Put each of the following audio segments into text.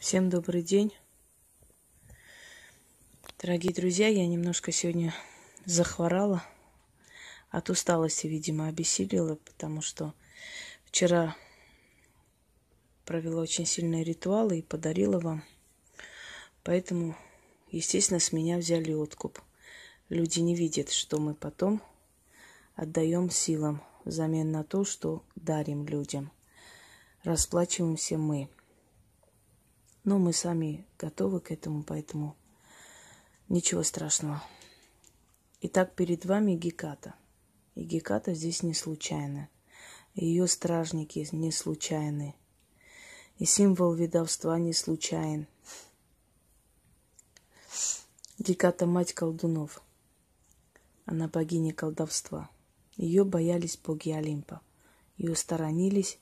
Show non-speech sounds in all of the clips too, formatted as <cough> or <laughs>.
Всем добрый день. Дорогие друзья, я немножко сегодня захворала. От усталости, видимо, обессилила, потому что вчера провела очень сильные ритуалы и подарила вам. Поэтому, естественно, с меня взяли откуп. Люди не видят, что мы потом отдаем силам взамен на то, что дарим людям. Расплачиваемся мы – но мы сами готовы к этому, поэтому ничего страшного. Итак, перед вами Геката. И Геката здесь не случайно. Ее стражники не случайны. И символ ведовства не случайен. Геката – мать колдунов. Она богиня колдовства. Ее боялись боги Олимпа. Ее сторонились,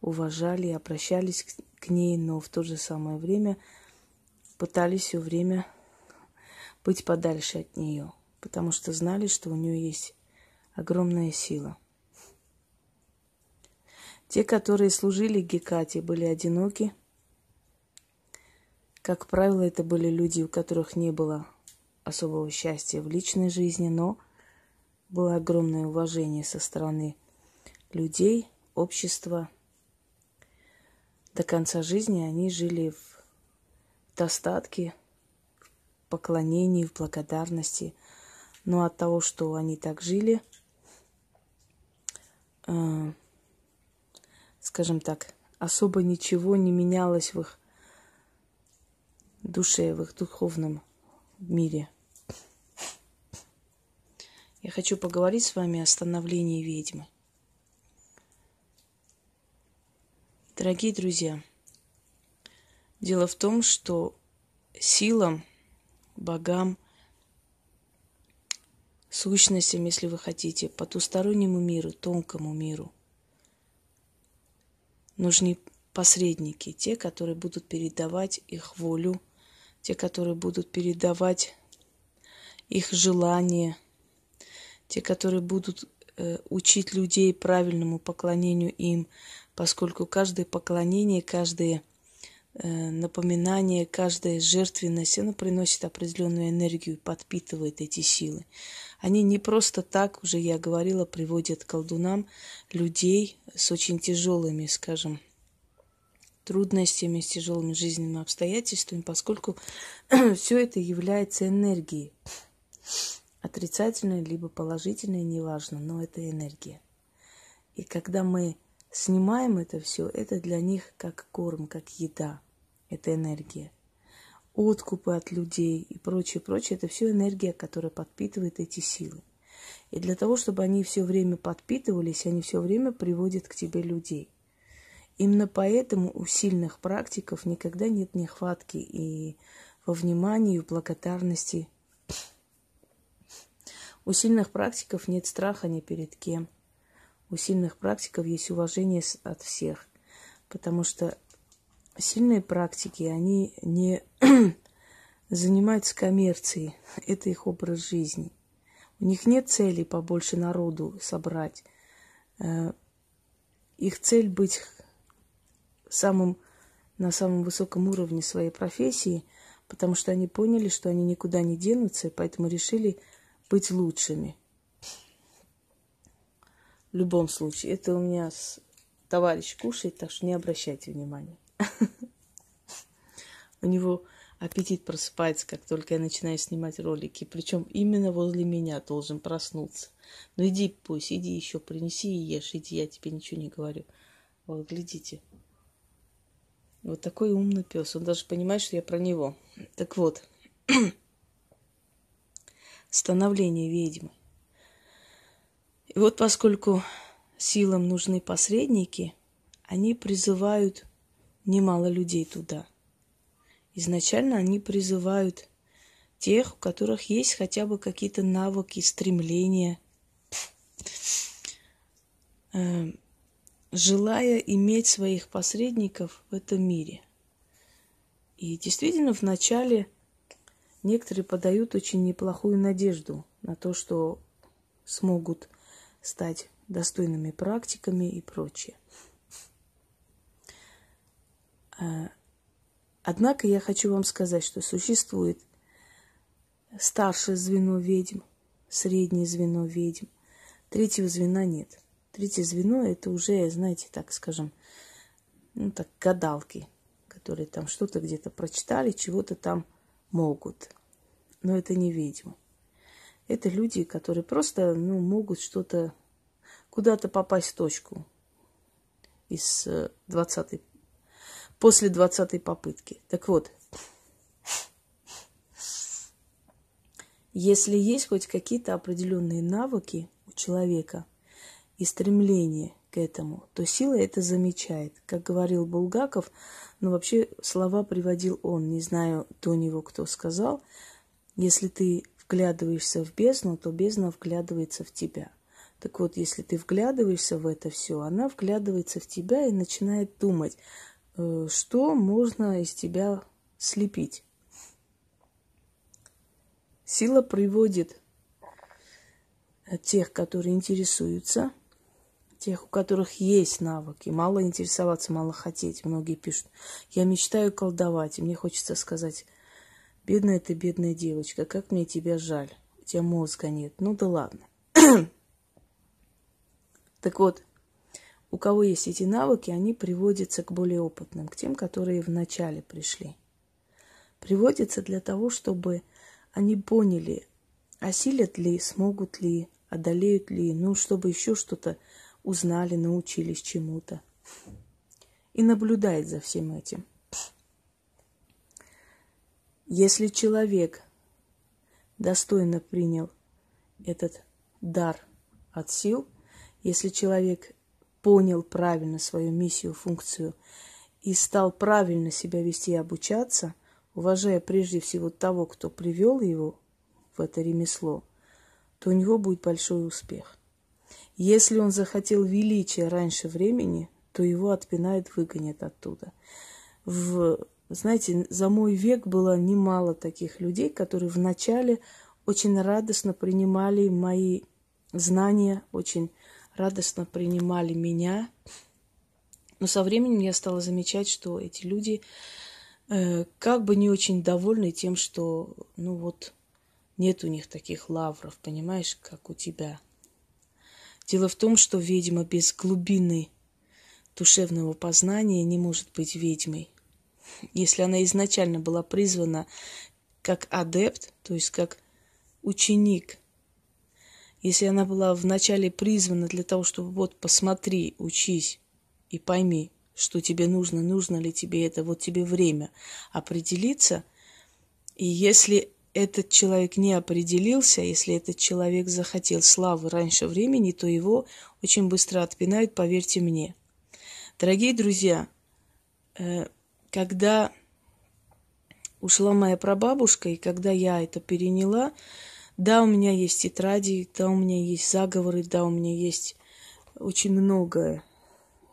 уважали и обращались к ней, но в то же самое время пытались все время быть подальше от нее, потому что знали, что у нее есть огромная сила. Те, которые служили Гекате, были одиноки. Как правило, это были люди, у которых не было особого счастья в личной жизни, но было огромное уважение со стороны людей, общества – до конца жизни они жили в достатке, в поклонении, в благодарности. Но от того, что они так жили, э, скажем так, особо ничего не менялось в их душе, в их духовном мире. Я хочу поговорить с вами о становлении ведьмы – Дорогие друзья, дело в том, что силам, богам, сущностям, если вы хотите, потустороннему миру, тонкому миру, нужны посредники, те, которые будут передавать их волю, те, которые будут передавать их желания, те, которые будут э, учить людей правильному поклонению им, поскольку каждое поклонение, каждое э, напоминание, каждая жертвенность, она приносит определенную энергию, подпитывает эти силы. Они не просто так, уже я говорила, приводят к колдунам людей с очень тяжелыми, скажем, трудностями, с тяжелыми жизненными обстоятельствами, поскольку <clears throat> все это является энергией. Отрицательной, либо положительной, неважно, но это энергия. И когда мы снимаем это все, это для них как корм, как еда, это энергия. Откупы от людей и прочее, прочее, это все энергия, которая подпитывает эти силы. И для того, чтобы они все время подпитывались, они все время приводят к тебе людей. Именно поэтому у сильных практиков никогда нет нехватки и во внимании, и в благодарности. У сильных практиков нет страха ни перед кем – у сильных практиков есть уважение от всех, потому что сильные практики, они не <clears throat> занимаются коммерцией, <laughs> это их образ жизни. У них нет цели побольше народу собрать. Э, их цель быть самым, на самом высоком уровне своей профессии, потому что они поняли, что они никуда не денутся, и поэтому решили быть лучшими. В любом случае, это у меня товарищ кушает, так что не обращайте внимания. <laughs> У него аппетит просыпается, как только я начинаю снимать ролики. Причем именно возле меня должен проснуться. Ну иди пусть, иди еще принеси и ешь, иди, я тебе ничего не говорю. Вот, глядите. Вот такой умный пес. Он даже понимает, что я про него. Так вот, <clears throat> становление ведьмы. И вот поскольку силам нужны посредники, они призывают немало людей туда. Изначально они призывают тех, у которых есть хотя бы какие-то навыки, стремления, э, желая иметь своих посредников в этом мире. И действительно, вначале некоторые подают очень неплохую надежду на то, что смогут стать достойными практиками и прочее. А, Однако я хочу вам сказать, что существует старшее звено ведьм, среднее звено ведьм, третьего звена нет. Третье звено это уже, знаете, так скажем, ну так, гадалки, которые там что-то где-то прочитали, чего-то там могут. Но это не ведьмы. Это люди, которые просто ну, могут что-то, куда-то попасть в точку из 20 э, после 20 попытки. Так вот, если есть хоть какие-то определенные навыки у человека и стремление к этому, то сила это замечает. Как говорил Булгаков, ну вообще слова приводил он, не знаю до него кто сказал, если ты вглядываешься в бездну, то бездна вглядывается в тебя. Так вот, если ты вглядываешься в это все, она вглядывается в тебя и начинает думать, э, что можно из тебя слепить. Сила приводит тех, которые интересуются, тех, у которых есть навыки. Мало интересоваться, мало хотеть. Многие пишут, я мечтаю колдовать, и мне хочется сказать, Бедная ты, бедная девочка, как мне тебя жаль. У тебя мозга нет. Ну да ладно. <clears throat> так вот, у кого есть эти навыки, они приводятся к более опытным, к тем, которые вначале пришли. Приводятся для того, чтобы они поняли, осилят ли, смогут ли, одолеют ли, ну, чтобы еще что-то узнали, научились чему-то. И наблюдает за всем этим. Если человек достойно принял этот дар от сил, если человек понял правильно свою миссию, функцию и стал правильно себя вести и обучаться, уважая прежде всего того, кто привел его в это ремесло, то у него будет большой успех. Если он захотел величия раньше времени, то его отпинают, выгонят оттуда. В знаете, за мой век было немало таких людей, которые вначале очень радостно принимали мои знания, очень радостно принимали меня. Но со временем я стала замечать, что эти люди э, как бы не очень довольны тем, что, ну вот, нет у них таких лавров, понимаешь, как у тебя. Дело в том, что ведьма без глубины душевного познания не может быть ведьмой если она изначально была призвана как адепт, то есть как ученик, если она была вначале призвана для того, чтобы вот посмотри, учись и пойми, что тебе нужно, нужно ли тебе это, вот тебе время определиться. И если этот человек не определился, если этот человек захотел славы раньше времени, то его очень быстро отпинают, поверьте мне. Дорогие друзья, э, когда ушла моя прабабушка, и когда я это переняла, да, у меня есть тетради, да, у меня есть заговоры, да, у меня есть очень многое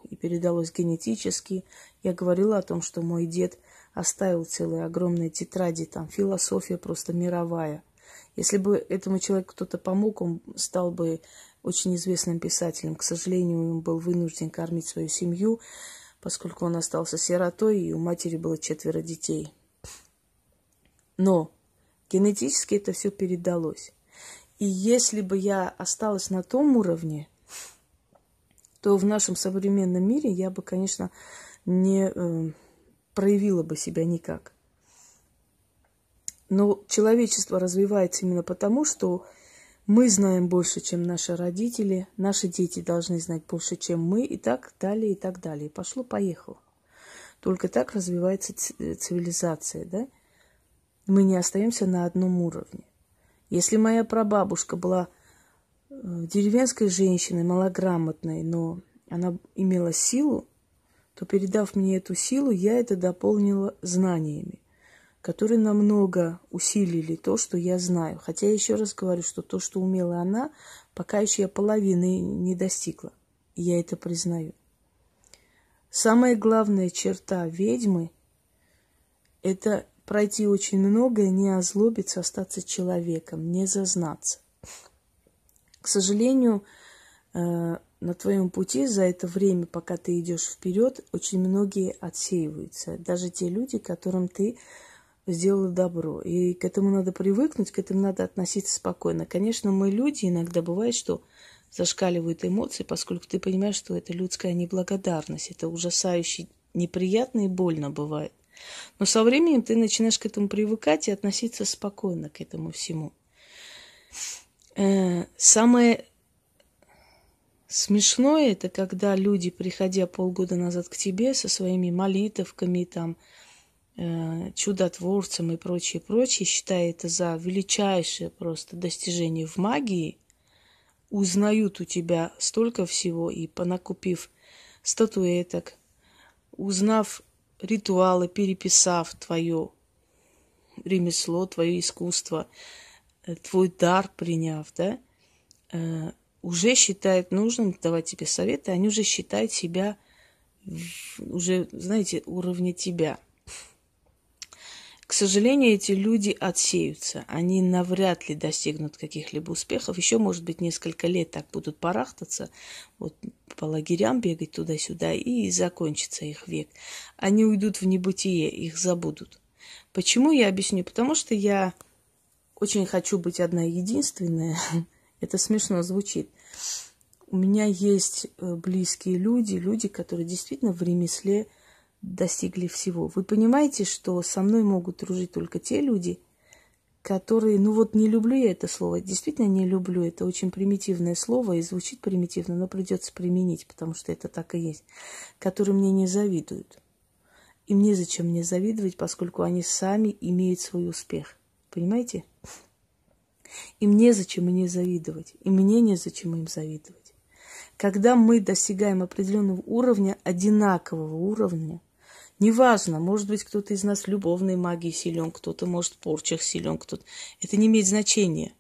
и передалось генетически. Я говорила о том, что мой дед оставил целые огромные тетради, там философия просто мировая. Если бы этому человеку кто-то помог, он стал бы очень известным писателем. К сожалению, он был вынужден кормить свою семью поскольку он остался сиротой, и у матери было четверо детей. Но генетически это все передалось. И если бы я осталась на том уровне, то в нашем современном мире я бы, конечно, не э, проявила бы себя никак. Но человечество развивается именно потому, что мы знаем больше, чем наши родители, наши дети должны знать больше, чем мы, и так далее, и так далее. Пошло-поехало. Только так развивается цивилизация, да? Мы не остаемся на одном уровне. Если моя прабабушка была э, деревенской женщиной, малограмотной, но она имела силу, то передав мне эту силу, я это дополнила знаниями которые намного усилили то, что я знаю. Хотя я еще раз говорю, что то, что умела она, пока еще я половины не достигла. И я это признаю. Самая главная черта ведьмы – это пройти очень многое, не озлобиться, остаться человеком, не зазнаться. К сожалению, э, на твоем пути за это время, пока ты идешь вперед, очень многие отсеиваются. Даже те люди, которым ты сделала добро. И к этому надо привыкнуть, к этому надо относиться спокойно. Конечно, мы люди, иногда бывает, что зашкаливают эмоции, поскольку ты понимаешь, что это людская неблагодарность. Это ужасающе неприятно и больно бывает. Но со временем ты начинаешь к этому привыкать и относиться спокойно к этому всему. Э, самое смешное это когда люди, приходя полгода назад к тебе со своими молитвками, там, чудотворцем и прочее, прочее, считая это за величайшее просто достижение в магии, узнают у тебя столько всего и понакупив статуэток, узнав ритуалы, переписав твое ремесло, твое искусство, э, твой дар приняв, да, э, уже считают нужным давать тебе советы, они уже считают себя уже, знаете, уровня тебя. К сожалению, эти люди отсеются. Они навряд ли достигнут каких-либо успехов. Еще, может быть, несколько лет так будут барахтаться, вот по лагерям бегать туда-сюда, и закончится их век. Они уйдут в небытие, их забудут. Почему я объясню? Потому что я очень хочу быть одна единственная. <laughs> Это смешно звучит. У меня есть э, близкие люди, люди, которые действительно в ремесле достигли всего. Вы понимаете, что со мной могут дружить только те люди, которые, ну вот не люблю я это слово, действительно не люблю, это очень примитивное слово и звучит примитивно, но придется применить, потому что это так и есть, которые мне не завидуют. И мне зачем мне завидовать, поскольку они сами имеют свой успех. Понимаете? И мне зачем мне завидовать, и мне незачем им завидовать. Когда мы достигаем определенного уровня, одинакового уровня, Неважно, может быть, кто-то из нас любовной магии силен, кто-то, может, в порчах силен, кто-то. Это не имеет значения.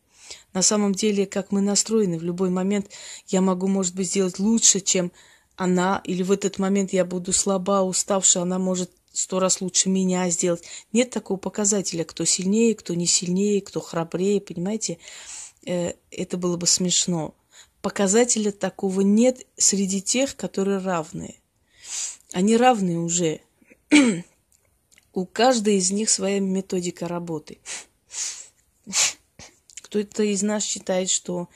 На самом деле, как мы настроены, в любой момент я могу, может быть, сделать лучше, чем она, или в этот момент я буду слаба, уставшая, она может сто раз лучше меня сделать. Нет такого показателя, кто сильнее, кто не сильнее, кто храбрее, понимаете? Э, это было бы смешно. Показателя такого нет среди тех, которые равные. Они равные уже. У каждой из них своя методика работы. Кто-то из нас считает, что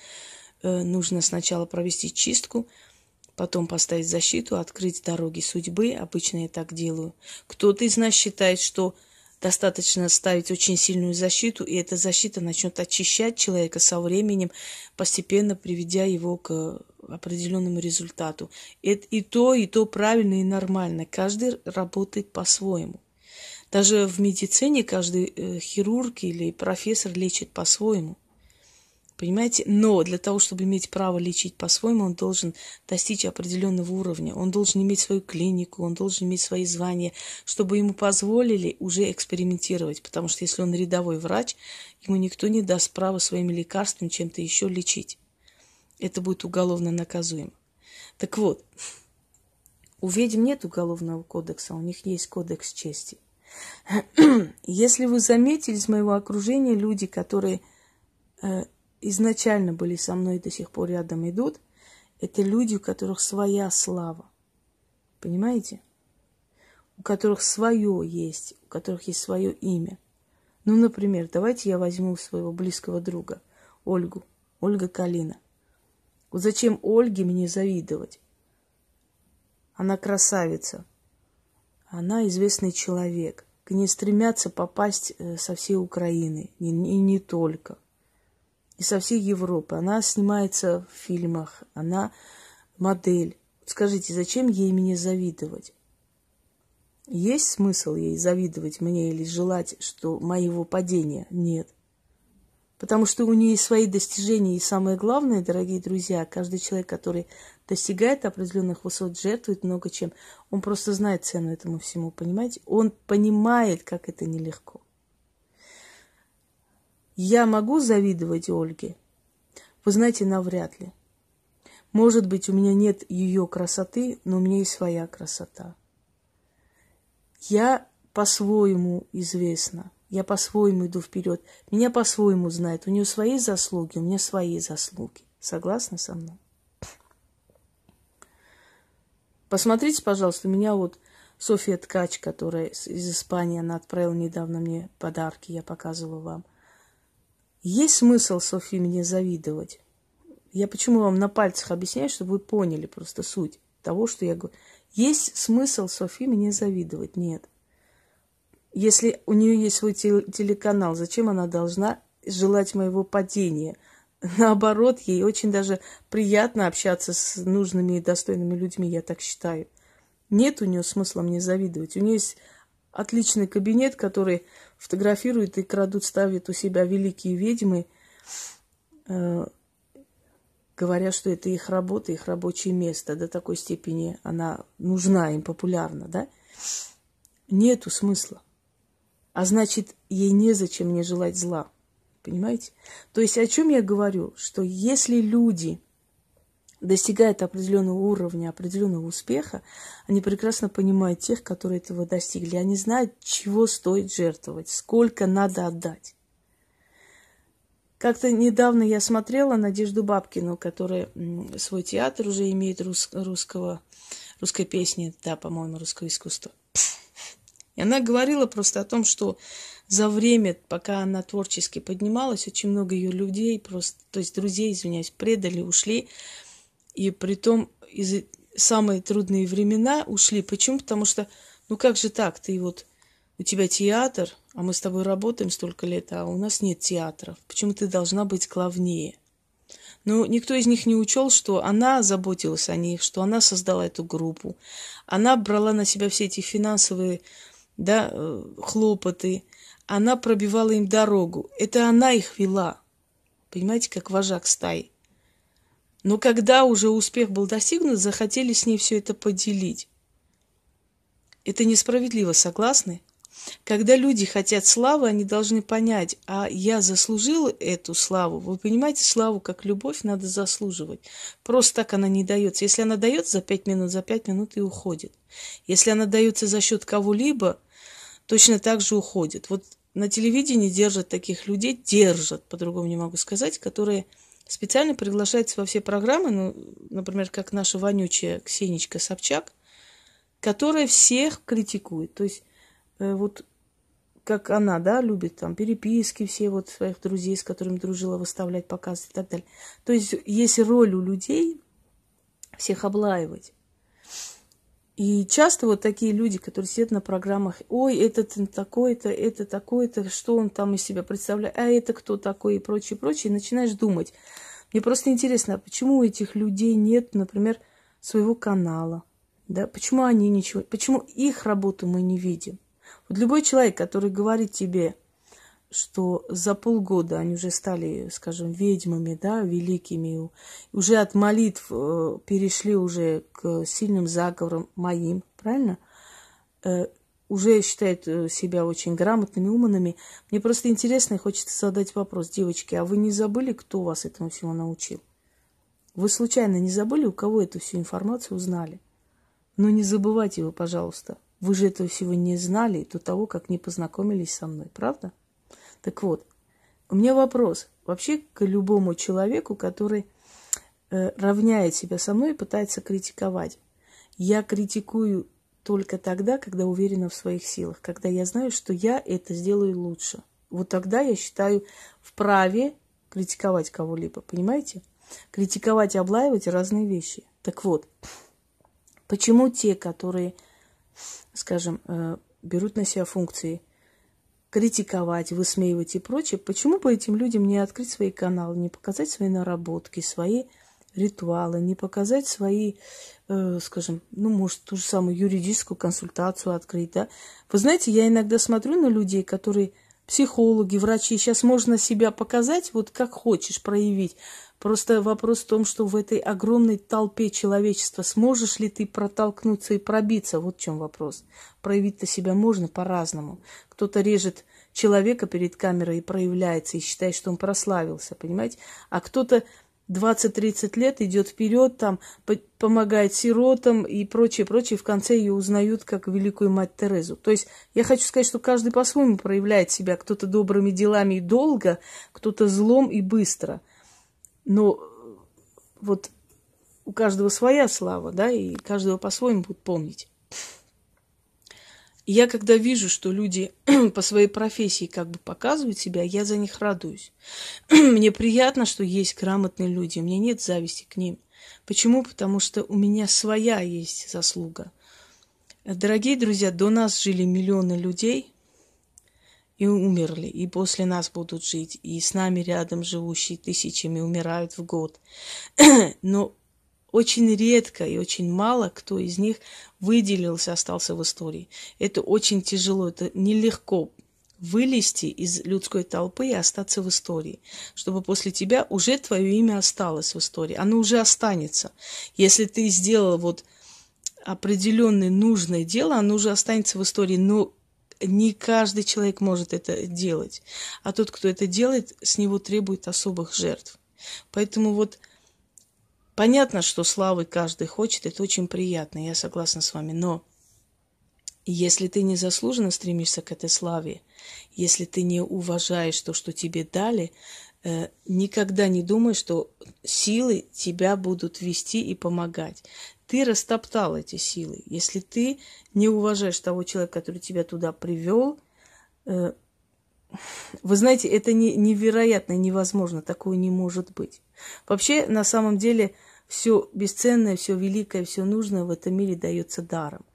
э, нужно сначала провести чистку, потом поставить защиту, открыть дороги судьбы. Обычно я так делаю. Кто-то из нас считает, что достаточно ставить очень сильную защиту, и эта защита начнет очищать человека со временем, постепенно приведя его к определенному результату. Это и то, и то правильно и нормально. Каждый работает по-своему. Даже в медицине каждый э, хирург или профессор лечит по-своему. Понимаете? Но для того, чтобы иметь право лечить по-своему, он должен достичь определенного уровня. Он должен иметь свою клинику, он должен иметь свои звания, чтобы ему позволили уже экспериментировать. Потому что если он рядовой врач, ему никто не даст права своими лекарствами чем-то еще лечить это будет уголовно наказуемо. Так вот, у ведьм нет уголовного кодекса, у них есть кодекс чести. <clears throat> Если вы заметили из моего окружения, люди, которые э, изначально были со мной и до сих пор рядом идут, это люди, у которых своя слава. Понимаете? У которых свое есть, у которых есть свое имя. Ну, например, давайте я возьму своего близкого друга, Ольгу, Ольга Калина – вот зачем Ольге мне завидовать? Она красавица. Она известный человек. К ней стремятся попасть э, со всей Украины. И не, не только. И со всей Европы. Она снимается в фильмах. Она модель. Скажите, зачем ей мне завидовать? Есть смысл ей завидовать мне или желать, что моего падения? Нет. Потому что у нее свои достижения. И самое главное, дорогие друзья, каждый человек, который достигает определенных высот, жертвует много чем. Он просто знает цену этому всему, понимаете? Он понимает, как это нелегко. Я могу завидовать Ольге? Вы знаете, навряд ли. Может быть, у меня нет ее красоты, но у меня есть своя красота. Я по-своему известна. Я по-своему иду вперед. Меня по-своему знает. У нее свои заслуги, у меня свои заслуги. Согласны со мной? Посмотрите, пожалуйста, у меня вот Софья Ткач, которая из Испании, она отправила недавно мне подарки, я показывала вам. Есть смысл, Софье, мне завидовать? Я почему вам на пальцах объясняю, чтобы вы поняли просто суть того, что я говорю. Есть смысл Софье мне завидовать? Нет. Если у нее есть свой телеканал, зачем она должна желать моего падения? <laughs> Наоборот, ей очень даже приятно общаться с нужными и достойными людьми, я так считаю. Нет у нее смысла мне завидовать. У нее есть отличный кабинет, который фотографирует и крадут, ставят у себя великие ведьмы, э, говоря, что это их работа, их рабочее место. До такой степени она нужна им, популярна, да? Нету смысла. А значит, ей незачем мне желать зла. Понимаете? То есть о чем я говорю? Что если люди достигают определенного уровня, определенного успеха, они прекрасно понимают тех, которые этого достигли. Они знают, чего стоит жертвовать, сколько надо отдать. Как-то недавно я смотрела Надежду Бабкину, которая свой театр уже имеет рус, русского, русской песни, да, по-моему, русского искусства. И она говорила просто о том, что за время, пока она творчески поднималась, очень много ее людей, просто, то есть друзей, извиняюсь, предали, ушли. И при том из самые трудные времена ушли. Почему? Потому что, ну как же так, ты вот, у тебя театр, а мы с тобой работаем столько лет, а у нас нет театров. Почему ты должна быть главнее? Но никто из них не учел, что она заботилась о них, что она создала эту группу. Она брала на себя все эти финансовые да, э, хлопоты. Она пробивала им дорогу. Это она их вела. Понимаете, как вожак стаи. Но когда уже успех был достигнут, захотели с ней все это поделить. Это несправедливо, согласны? Когда люди хотят славы, они должны понять, а я заслужила эту славу. Вы понимаете, славу как любовь надо заслуживать. Просто так она не дается. Если она дается за пять минут, за пять минут и уходит. Если она дается за счет кого-либо, точно так же уходит. Вот на телевидении держат таких людей, держат, по-другому не могу сказать, которые специально приглашаются во все программы, ну, например, как наша вонючая Ксенечка Собчак, которая всех критикует. То есть э, вот как она, да, любит там переписки все вот своих друзей, с которыми дружила, выставлять, показывать и так далее. То есть есть роль у людей всех облаивать. И часто вот такие люди, которые сидят на программах, ой, этот такой-то, это такой-то, что он там из себя представляет, а это кто такой и прочее, прочее, и начинаешь думать. Мне просто интересно, а почему у этих людей нет, например, своего канала, да, почему они ничего, почему их работу мы не видим? Вот любой человек, который говорит тебе, что за полгода они уже стали, скажем, ведьмами, да, великими, уже от молитв э, перешли уже к сильным заговорам моим, правильно? Э, уже считают э, себя очень грамотными, умными. Мне просто интересно и хочется задать вопрос. Девочки, а вы не забыли, кто вас этому всему научил? Вы случайно не забыли, у кого эту всю информацию узнали? Но не забывайте его, пожалуйста. Вы же этого всего не знали до того, как не познакомились со мной, правда? Так вот, у меня вопрос вообще к любому человеку, который э, равняет себя со мной и пытается критиковать. Я критикую только тогда, когда уверена в своих силах, когда я знаю, что я это сделаю лучше. Вот тогда я считаю вправе критиковать кого-либо, понимаете? Критиковать и облаивать разные вещи. Так вот, почему те, которые, скажем, э, берут на себя функции критиковать, высмеивать и прочее, почему бы этим людям не открыть свои каналы, не показать свои наработки, свои ритуалы, не показать свои, э, скажем, ну, может, ту же самую юридическую консультацию открыть, да. Вы знаете, я иногда смотрю на людей, которые психологи, врачи, сейчас можно себя показать, вот как хочешь проявить. Просто вопрос в том, что в этой огромной толпе человечества сможешь ли ты протолкнуться и пробиться, вот в чем вопрос. Проявить-то себя можно по-разному. Кто-то режет человека перед камерой и проявляется, и считает, что он прославился, понимаете? А кто-то 20-30 лет идет вперед, там помогает сиротам и прочее, прочее, в конце ее узнают как великую мать Терезу. То есть я хочу сказать, что каждый по-своему проявляет себя, кто-то добрыми делами и долго, кто-то злом и быстро. Но вот у каждого своя слава, да, и каждого по-своему будут помнить. Я когда вижу, что люди <clears throat> по своей профессии как бы показывают себя, я за них радуюсь. <clears throat> мне приятно, что есть грамотные люди, у меня нет зависти к ним. Почему? Потому что у меня своя есть заслуга. Дорогие друзья, до нас жили миллионы людей и умерли, и после нас будут жить, и с нами рядом живущие тысячами умирают в год. <clears throat> Но очень редко и очень мало кто из них выделился, остался в истории. Это очень тяжело, это нелегко вылезти из людской толпы и остаться в истории, чтобы после тебя уже твое имя осталось в истории. Оно уже останется. Если ты сделал вот определенное нужное дело, оно уже останется в истории, но не каждый человек может это делать. А тот, кто это делает, с него требует особых жертв. Поэтому вот понятно, что славы каждый хочет, это очень приятно, я согласна с вами, но если ты незаслуженно стремишься к этой славе, если ты не уважаешь то, что тебе дали, э, никогда не думай, что силы тебя будут вести и помогать. Ты растоптал эти силы. Если ты не уважаешь того человека, который тебя туда привел, э, вы знаете, это не, невероятно, невозможно, такое не может быть. Вообще, на самом деле, все бесценное, все великое, все нужное в этом мире дается даром.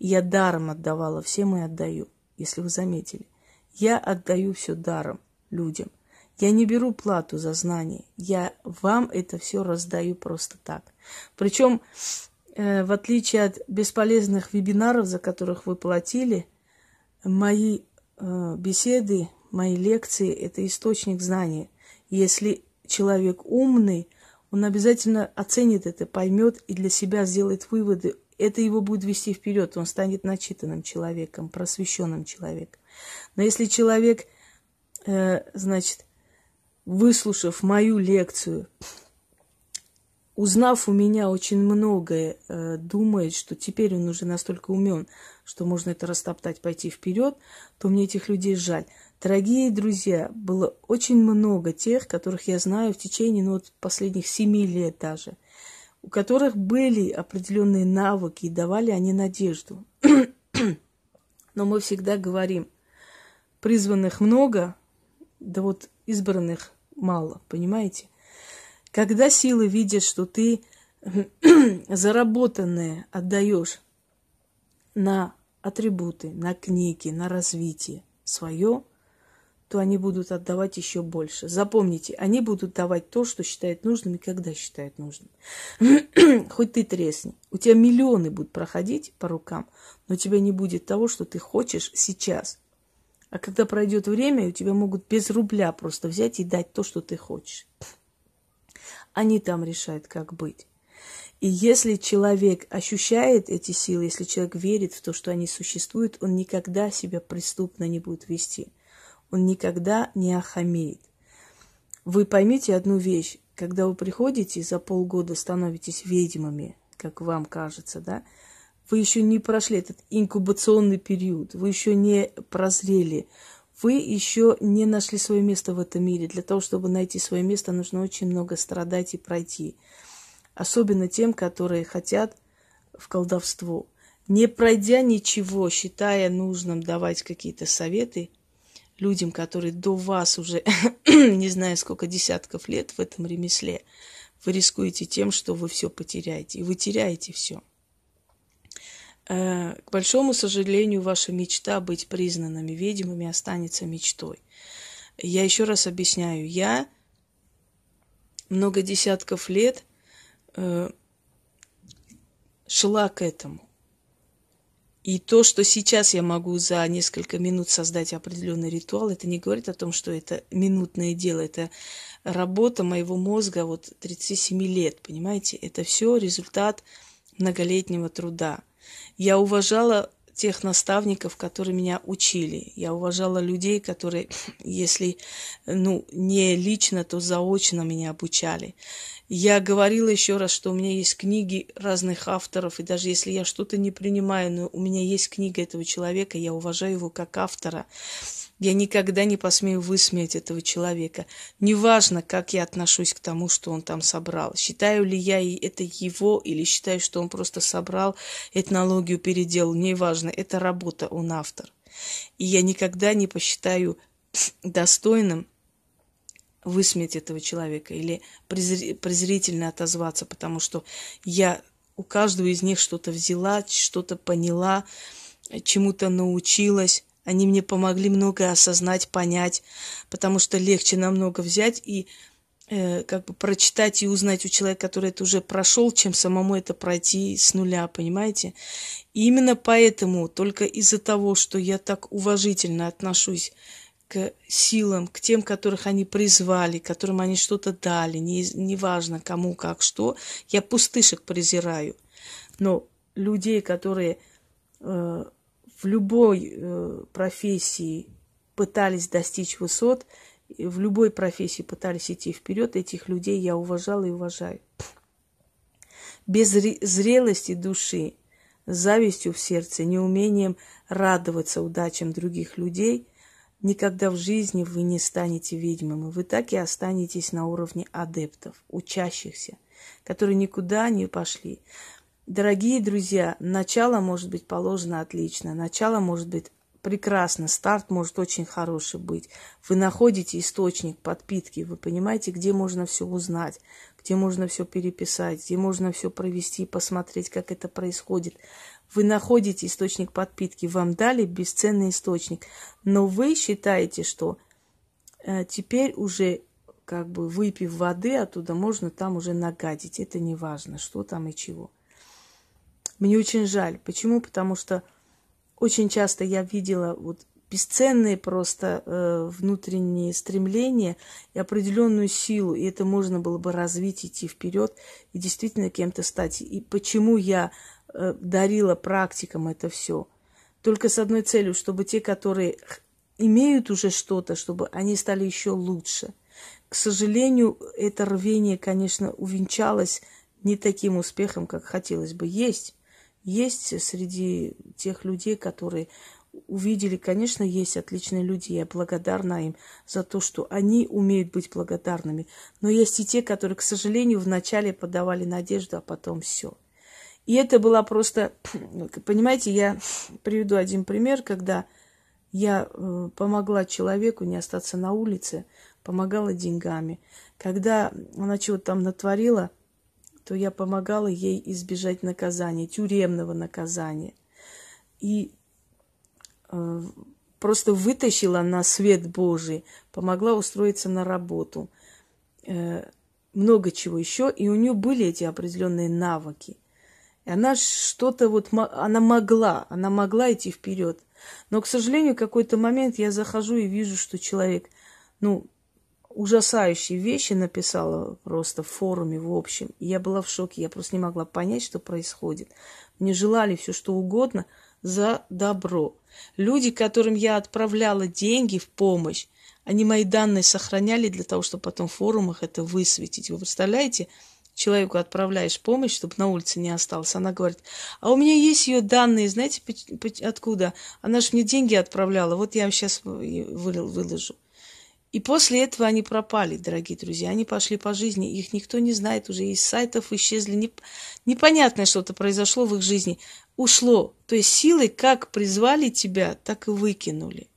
Я даром отдавала, всем и отдаю, если вы заметили. Я отдаю все даром людям. Я не беру плату за знания. Я вам это все раздаю просто так. Причем, в отличие от бесполезных вебинаров, за которых вы платили, мои э, беседы, мои лекции – это источник знания. Если человек умный, он обязательно оценит это, поймет и для себя сделает выводы это его будет вести вперед, он станет начитанным человеком, просвещенным человеком. Но если человек, э, значит, выслушав мою лекцию, узнав у меня очень многое, э, думает, что теперь он уже настолько умен, что можно это растоптать, пойти вперед, то мне этих людей жаль. Дорогие друзья, было очень много тех, которых я знаю в течение ну, вот последних семи лет даже – у которых были определенные навыки и давали они надежду. <clears throat> Но мы всегда говорим, призванных много, да вот избранных мало, понимаете? Когда силы видят, что ты <clears throat> заработанное отдаешь на атрибуты, на книги, на развитие свое, то они будут отдавать еще больше. Запомните, они будут давать то, что считают нужным и когда считают нужным. <clears throat> Хоть ты тресни. У тебя миллионы будут проходить по рукам, но у тебя не будет того, что ты хочешь сейчас. А когда пройдет время, у тебя могут без рубля просто взять и дать то, что ты хочешь. Они там решают, как быть. И если человек ощущает эти силы, если человек верит в то, что они существуют, он никогда себя преступно не будет вести он никогда не охамеет. Вы поймите одну вещь. Когда вы приходите, за полгода становитесь ведьмами, как вам кажется, да, вы еще не прошли этот инкубационный период, вы еще не прозрели, вы еще не нашли свое место в этом мире. Для того, чтобы найти свое место, нужно очень много страдать и пройти. Особенно тем, которые хотят в колдовство. Не пройдя ничего, считая нужным давать какие-то советы, людям, которые до вас уже <coughs> не знаю сколько десятков лет в этом ремесле, вы рискуете тем, что вы все потеряете. И вы теряете все. Э, к большому сожалению, ваша мечта быть признанными ведьмами останется мечтой. Я еще раз объясняю, я много десятков лет э, шла к этому. И то, что сейчас я могу за несколько минут создать определенный ритуал, это не говорит о том, что это минутное дело, это работа моего мозга вот 37 лет, понимаете? Это все результат многолетнего труда. Я уважала тех наставников, которые меня учили. Я уважала людей, которые, <clears throat> если ну, не лично, то заочно меня обучали. Я говорила еще раз, что у меня есть книги разных авторов, и даже если я что-то не принимаю, но у меня есть книга этого человека, я уважаю его как автора. Я никогда не посмею высмеять этого человека. Неважно, как я отношусь к тому, что он там собрал. Считаю ли я это его, или считаю, что он просто собрал этнологию, переделал. Неважно, это работа, он автор. И я никогда не посчитаю достойным высмеять этого человека или презрительно отозваться, потому что я у каждого из них что-то взяла, что-то поняла, чему-то научилась. Они мне помогли многое осознать, понять, потому что легче намного взять и э, как бы прочитать и узнать у человека, который это уже прошел, чем самому это пройти с нуля, понимаете? И именно поэтому, только из-за того, что я так уважительно отношусь к силам, к тем, которых они призвали, которым они что-то дали, неважно не, кому, как, что, я пустышек презираю. Но людей, которые э, в любой э, профессии пытались достичь высот, в любой профессии пытались идти вперед, этих людей я уважала и уважаю. Без зрелости души, завистью в сердце, неумением радоваться удачам других людей, никогда в жизни вы не станете ведьмами. Вы так и останетесь на уровне адептов, учащихся, которые никуда не пошли. Дорогие друзья, начало может быть положено отлично, начало может быть прекрасно, старт может очень хороший быть. Вы находите источник подпитки, вы понимаете, где можно все узнать, где можно все переписать, где можно все провести, посмотреть, как это происходит. Вы находите источник подпитки, вам дали бесценный источник, но вы считаете, что э, теперь уже как бы выпив воды оттуда, можно там уже нагадить. Это не важно, что там и чего. Мне очень жаль. Почему? Потому что очень часто я видела вот бесценные просто э, внутренние стремления и определенную силу, и это можно было бы развить, идти вперед и действительно кем-то стать. И почему я э, дарила практикам это все? Только с одной целью, чтобы те, которые имеют уже что-то, чтобы они стали еще лучше. К сожалению, это рвение, конечно, увенчалось не таким успехом, как хотелось бы. Есть есть среди тех людей, которые увидели, конечно, есть отличные люди, я благодарна им за то, что они умеют быть благодарными. Но есть и те, которые, к сожалению, вначале подавали надежду, а потом все. И это была просто, понимаете, я <laughs> приведу один пример, когда я э, помогла человеку не остаться на улице, помогала деньгами. Когда она чего-то там натворила, то я помогала ей избежать наказания, тюремного наказания. И э, просто вытащила на свет Божий, помогла устроиться на работу. Э, много чего еще. И у нее были эти определенные навыки. И она что-то вот, она могла, она могла идти вперед. Но, к сожалению, какой-то момент я захожу и вижу, что человек, ну, ужасающие вещи написала просто в форуме в общем. И я была в шоке, я просто не могла понять, что происходит. Мне желали все что угодно за добро. Люди, которым я отправляла деньги в помощь, они мои данные сохраняли для того, чтобы потом в форумах это высветить. Вы представляете, человеку отправляешь помощь, чтобы на улице не остался. Она говорит, а у меня есть ее данные, знаете, откуда? Она же мне деньги отправляла, вот я сейчас выложу. И после этого они пропали, дорогие друзья. Они пошли по жизни, их никто не знает уже. Из сайтов исчезли. Неп... Непонятное что-то произошло в их жизни. Ушло. То есть силы как призвали тебя, так и выкинули.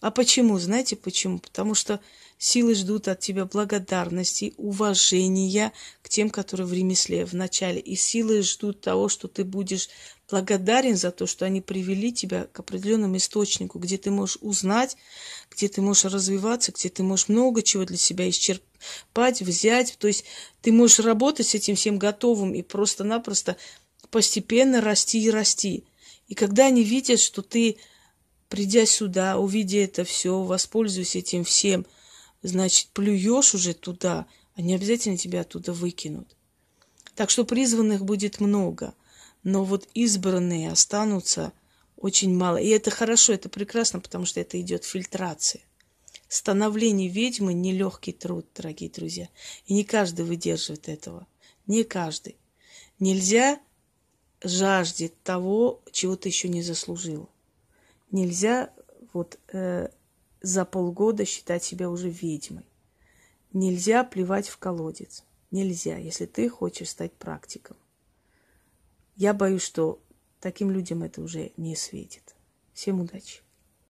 А почему? Знаете почему? Потому что силы ждут от тебя благодарности, уважения к тем, которые в ремесле в начале. И силы ждут того, что ты будешь благодарен за то, что они привели тебя к определенному источнику, где ты можешь узнать, где ты можешь развиваться, где ты можешь много чего для себя исчерпать, взять. То есть ты можешь работать с этим всем готовым и просто-напросто постепенно расти и расти. И когда они видят, что ты, придя сюда, увидя это все, воспользуясь этим всем, значит, плюешь уже туда, они обязательно тебя оттуда выкинут. Так что призванных будет много – но вот избранные останутся очень мало. И это хорошо, это прекрасно, потому что это идет фильтрация. Становление ведьмы – нелегкий труд, дорогие друзья. И не каждый выдерживает этого. Не каждый. Нельзя жаждет того, чего ты еще не заслужил. Нельзя вот э, за полгода считать себя уже ведьмой. Нельзя плевать в колодец. Нельзя, если ты хочешь стать практиком. Я боюсь, что таким людям это уже не светит. Всем удачи!